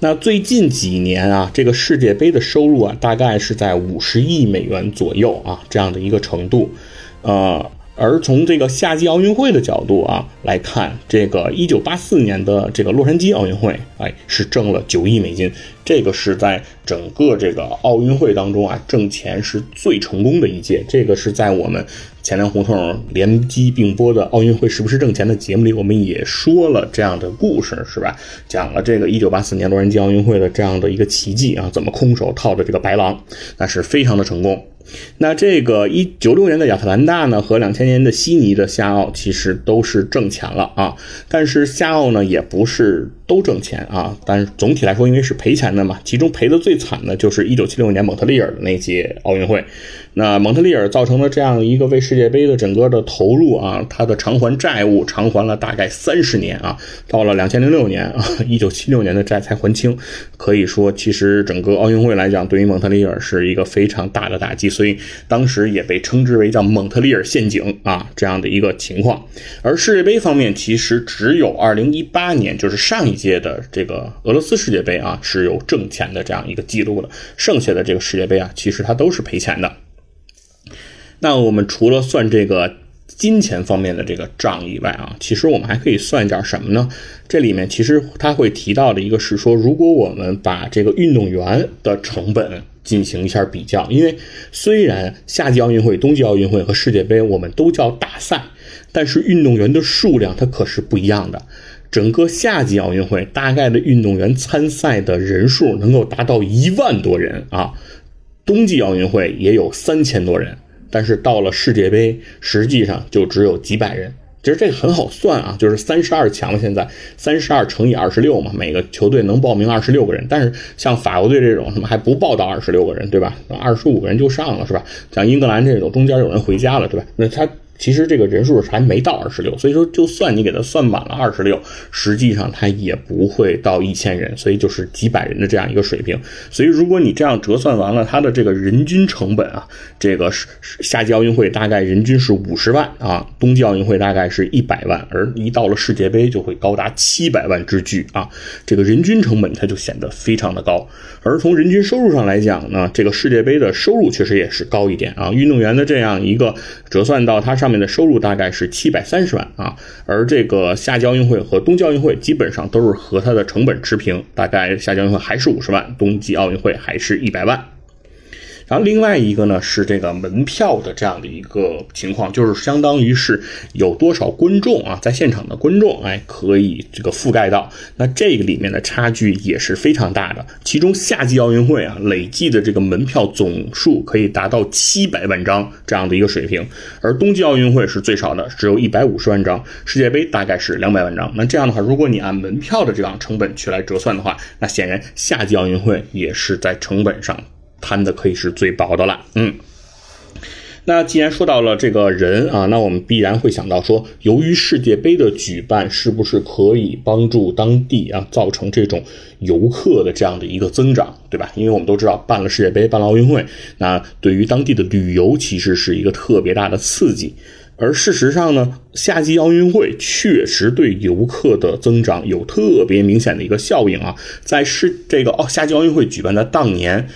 那最近几年啊，这个世界杯的收入啊，大概是在五十亿美元左右啊，这样的一个程度，呃。而从这个夏季奥运会的角度啊来看，这个一九八四年的这个洛杉矶奥运会，哎，是挣了九亿美金，这个是在整个这个奥运会当中啊挣钱是最成功的一届。这个是在我们钱粮胡同联机并播的奥运会是不是挣钱的节目里，我们也说了这样的故事，是吧？讲了这个一九八四年洛杉矶奥运会的这样的一个奇迹啊，怎么空手套着这个白狼，那是非常的成功。那这个一九六年的亚特兰大呢，和两千年的悉尼的夏奥其实都是挣钱了啊，但是夏奥呢也不是都挣钱啊，但是总体来说因为是赔钱的嘛，其中赔的最惨的就是一九七六年蒙特利尔的那届奥运会。那蒙特利尔造成了这样一个为世界杯的整个的投入啊，它的偿还债务偿还了大概三十年啊，到了两千零六年啊，一九七六年的债才还清。可以说，其实整个奥运会来讲，对于蒙特利尔是一个非常大的打击，所以当时也被称之为叫蒙特利尔陷阱啊这样的一个情况。而世界杯方面，其实只有二零一八年，就是上一届的这个俄罗斯世界杯啊，是有挣钱的这样一个记录的，剩下的这个世界杯啊，其实它都是赔钱的。那我们除了算这个金钱方面的这个账以外啊，其实我们还可以算一点什么呢？这里面其实他会提到的一个是说，如果我们把这个运动员的成本进行一下比较，因为虽然夏季奥运会、冬季奥运会和世界杯我们都叫大赛，但是运动员的数量它可是不一样的。整个夏季奥运会大概的运动员参赛的人数能够达到一万多人啊，冬季奥运会也有三千多人。但是到了世界杯，实际上就只有几百人。其实这个很好算啊，就是三十二强现在三十二乘以二十六嘛，每个球队能报名二十六个人。但是像法国队这种，什么还不报到二十六个人，对吧？二十五个人就上了，是吧？像英格兰这种，中间有人回家了，对吧？那他。其实这个人数还没到二十六，所以说就算你给他算满了二十六，实际上他也不会到一千人，所以就是几百人的这样一个水平。所以如果你这样折算完了，它的这个人均成本啊，这个是夏季奥运会大概人均是五十万啊，冬季奥运会大概是一百万，而一到了世界杯就会高达七百万之巨啊，这个人均成本它就显得非常的高。而从人均收入上来讲呢，这个世界杯的收入确实也是高一点啊，运动员的这样一个折算到它上。面的收入大概是七百三十万啊，而这个夏季奥运会和冬季奥运会基本上都是和它的成本持平，大概夏季奥运会还是五十万，冬季奥运会还是一百万。然后另外一个呢是这个门票的这样的一个情况，就是相当于是有多少观众啊，在现场的观众哎可以这个覆盖到，那这个里面的差距也是非常大的。其中夏季奥运会啊累计的这个门票总数可以达到七百万张这样的一个水平，而冬季奥运会是最少的，只有一百五十万张，世界杯大概是两百万张。那这样的话，如果你按门票的这样成本去来折算的话，那显然夏季奥运会也是在成本上。摊的可以是最薄的了，嗯，那既然说到了这个人啊，那我们必然会想到说，由于世界杯的举办，是不是可以帮助当地啊造成这种游客的这样的一个增长，对吧？因为我们都知道，办了世界杯，办了奥运会，那对于当地的旅游其实是一个特别大的刺激。而事实上呢，夏季奥运会确实对游客的增长有特别明显的一个效应啊，在世这个奥夏季奥运会举办的当年。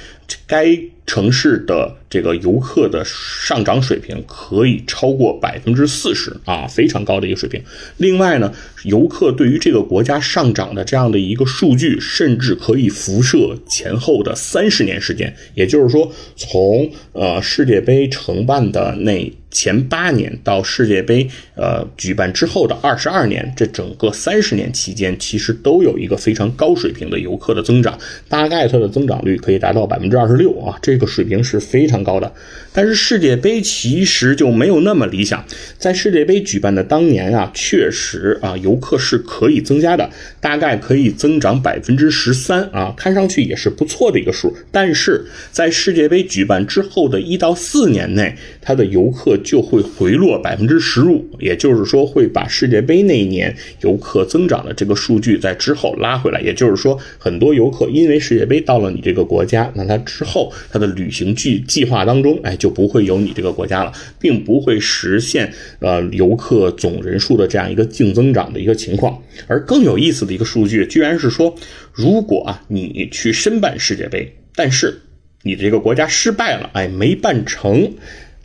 该城市的这个游客的上涨水平可以超过百分之四十啊，非常高的一个水平。另外呢，游客对于这个国家上涨的这样的一个数据，甚至可以辐射前后的三十年时间。也就是说，从呃世界杯承办的那。前八年到世界杯呃举办之后的二十二年，这整个三十年期间，其实都有一个非常高水平的游客的增长，大概它的增长率可以达到百分之二十六啊，这这个水平是非常高的。但是世界杯其实就没有那么理想，在世界杯举办的当年啊，确实啊游客是可以增加的，大概可以增长百分之十三啊，看上去也是不错的一个数。但是在世界杯举办之后的一到四年内，它的游客就会回落百分之十五，也就是说会把世界杯那一年游客增长的这个数据在之后拉回来。也就是说，很多游客因为世界杯到了你这个国家，那他之后他的旅行计计划当中，哎，就不会有你这个国家了，并不会实现呃游客总人数的这样一个净增长的一个情况。而更有意思的一个数据，居然是说，如果啊你去申办世界杯，但是你这个国家失败了，哎，没办成。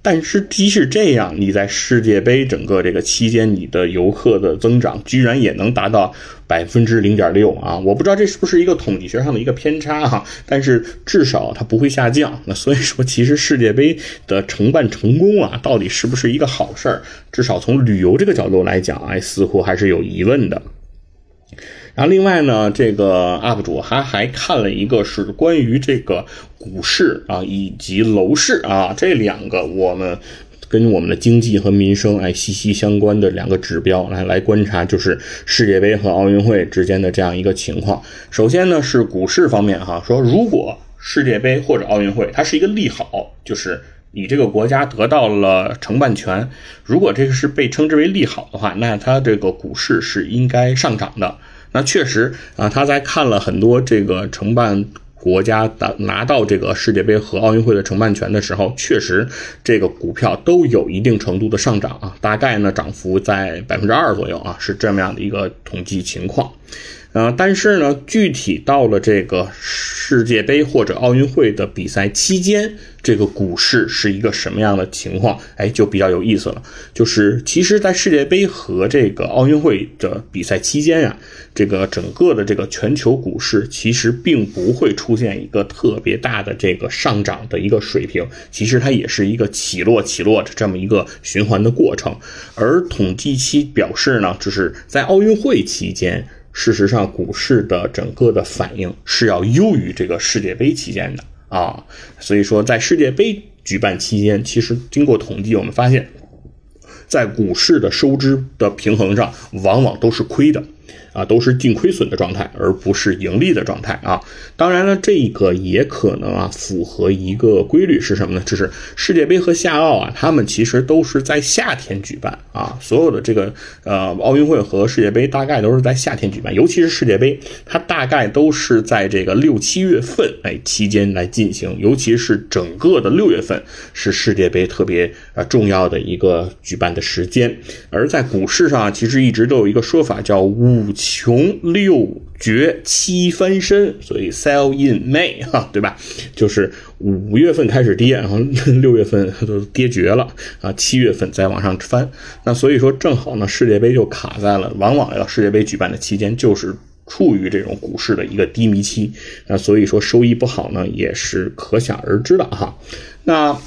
但是即使这样，你在世界杯整个这个期间，你的游客的增长居然也能达到百分之零点六啊！我不知道这是不是一个统计学上的一个偏差哈，但是至少它不会下降。那所以说，其实世界杯的承办成功啊，到底是不是一个好事儿？至少从旅游这个角度来讲，哎，似乎还是有疑问的。然后另外呢，这个 UP 主还还看了一个是关于这个股市啊以及楼市啊这两个我们跟我们的经济和民生哎息息相关的两个指标来来观察，就是世界杯和奥运会之间的这样一个情况。首先呢是股市方面哈，说如果世界杯或者奥运会它是一个利好，就是你这个国家得到了承办权，如果这个是被称之为利好的话，那它这个股市是应该上涨的。那确实啊，他在看了很多这个承办国家的拿到这个世界杯和奥运会的承办权的时候，确实这个股票都有一定程度的上涨啊，大概呢涨幅在百分之二左右啊，是这么样的一个统计情况。呃，但是呢，具体到了这个世界杯或者奥运会的比赛期间，这个股市是一个什么样的情况？哎，就比较有意思了。就是其实，在世界杯和这个奥运会的比赛期间呀，这个整个的这个全球股市其实并不会出现一个特别大的这个上涨的一个水平，其实它也是一个起落起落的这么一个循环的过程。而统计期表示呢，就是在奥运会期间。事实上，股市的整个的反应是要优于这个世界杯期间的啊，所以说在世界杯举办期间，其实经过统计，我们发现，在股市的收支的平衡上，往往都是亏的。啊，都是净亏损的状态，而不是盈利的状态啊。当然了，这个也可能啊，符合一个规律是什么呢？就是世界杯和夏奥啊，他们其实都是在夏天举办啊。所有的这个呃奥运会和世界杯大概都是在夏天举办，尤其是世界杯，它大概都是在这个六七月份哎期间来进行，尤其是整个的六月份是世界杯特别呃重要的一个举办的时间。而在股市上，其实一直都有一个说法叫五。穷六绝七翻身，所以 sell in May 哈，对吧？就是五月份开始跌，然后六 月份都跌绝了啊，七月份再往上翻。那所以说正好呢，世界杯就卡在了，往往要世界杯举办的期间就是。处于这种股市的一个低迷期，那所以说收益不好呢，也是可想而知的哈。那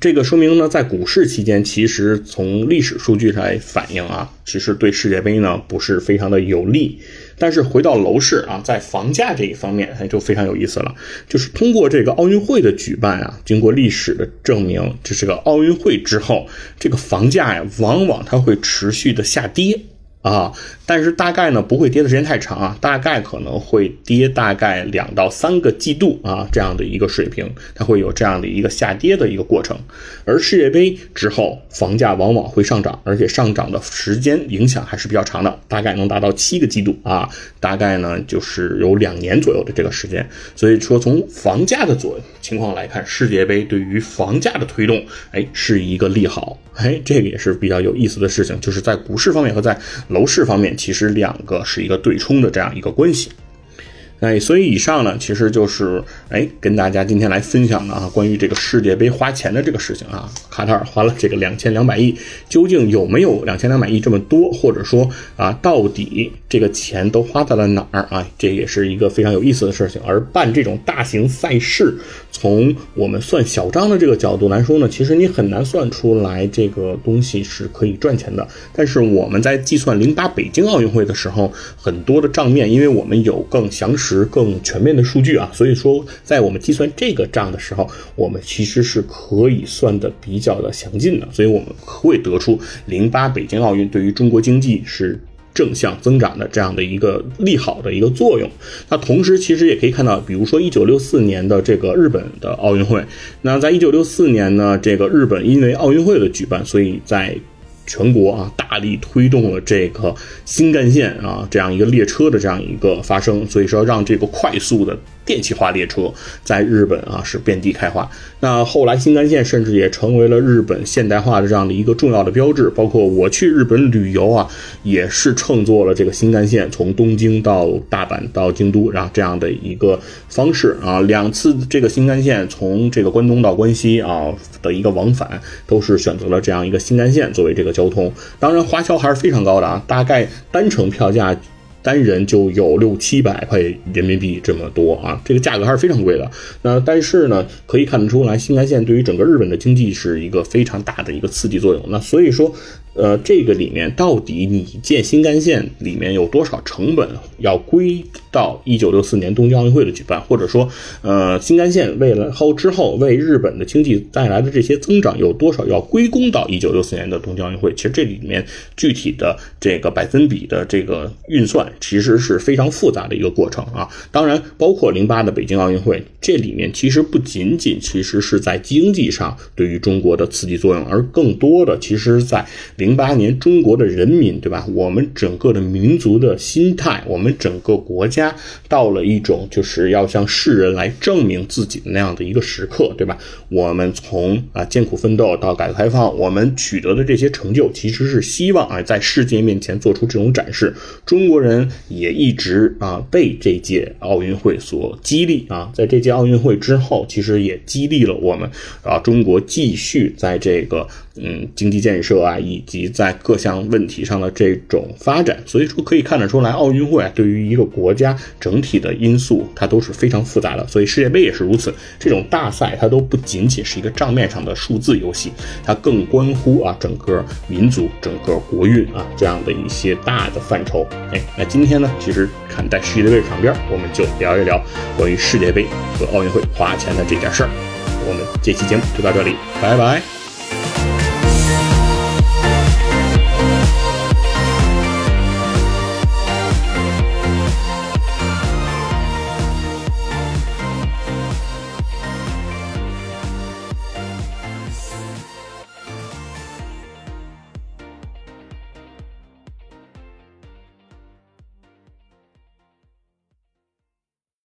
这个说明呢，在股市期间，其实从历史数据来反映啊，其实对世界杯呢不是非常的有利。但是回到楼市啊，在房价这一方面，它，就非常有意思了。就是通过这个奥运会的举办啊，经过历史的证明，这是个奥运会之后，这个房价呀，往往它会持续的下跌。啊，但是大概呢不会跌的时间太长啊，大概可能会跌大概两到三个季度啊这样的一个水平，它会有这样的一个下跌的一个过程。而世界杯之后，房价往往会上涨，而且上涨的时间影响还是比较长的，大概能达到七个季度啊，大概呢就是有两年左右的这个时间。所以说从房价的左情况来看，世界杯对于房价的推动，哎，是一个利好。哎，这个也是比较有意思的事情，就是在股市方面和在楼市方面，其实两个是一个对冲的这样一个关系。哎，所以以上呢，其实就是哎，跟大家今天来分享的啊，关于这个世界杯花钱的这个事情啊，卡塔尔花了这个两千两百亿，究竟有没有两千两百亿这么多，或者说啊，到底这个钱都花在了哪儿啊？这也是一个非常有意思的事情。而办这种大型赛事，从我们算小账的这个角度来说呢，其实你很难算出来这个东西是可以赚钱的。但是我们在计算零八北京奥运会的时候，很多的账面，因为我们有更详实。实更全面的数据啊，所以说在我们计算这个账的时候，我们其实是可以算的比较的详尽的，所以我们会得出零八北京奥运对于中国经济是正向增长的这样的一个利好的一个作用。那同时其实也可以看到，比如说一九六四年的这个日本的奥运会，那在一九六四年呢，这个日本因为奥运会的举办，所以在全国啊，大力推动了这个新干线啊这样一个列车的这样一个发生，所以说让这个快速的。电气化列车在日本啊是遍地开花。那后来新干线甚至也成为了日本现代化的这样的一个重要的标志。包括我去日本旅游啊，也是乘坐了这个新干线从东京到大阪到京都，然后这样的一个方式啊，两次这个新干线从这个关东到关西啊的一个往返，都是选择了这样一个新干线作为这个交通。当然花销还是非常高的啊，大概单程票价。单人就有六七百块人民币这么多啊，这个价格还是非常贵的。那但是呢，可以看得出来，新干线对于整个日本的经济是一个非常大的一个刺激作用。那所以说。呃，这个里面到底你建新干线里面有多少成本要归到一九六四年东京奥运会的举办，或者说，呃，新干线为了后之后为日本的经济带来的这些增长有多少要归功到一九六四年的东京奥运会？其实这里面具体的这个百分比的这个运算其实是非常复杂的一个过程啊。当然，包括零八的北京奥运会，这里面其实不仅仅其实是在经济上对于中国的刺激作用，而更多的其实在零。零八年，中国的人民，对吧？我们整个的民族的心态，我们整个国家到了一种就是要向世人来证明自己的那样的一个时刻，对吧？我们从啊艰苦奋斗到改革开放，我们取得的这些成就，其实是希望啊在世界面前做出这种展示。中国人也一直啊被这届奥运会所激励啊，在这届奥运会之后，其实也激励了我们啊中国继续在这个。嗯，经济建设啊，以及在各项问题上的这种发展，所以说可以看得出来，奥运会啊对于一个国家整体的因素，它都是非常复杂的。所以世界杯也是如此，这种大赛它都不仅仅是一个账面上的数字游戏，它更关乎啊整个民族、整个国运啊这样的一些大的范畴。哎，那今天呢，其实看在世界杯场边，我们就聊一聊关于世界杯和奥运会花钱的这件事儿。我们这期节目就到这里，拜拜。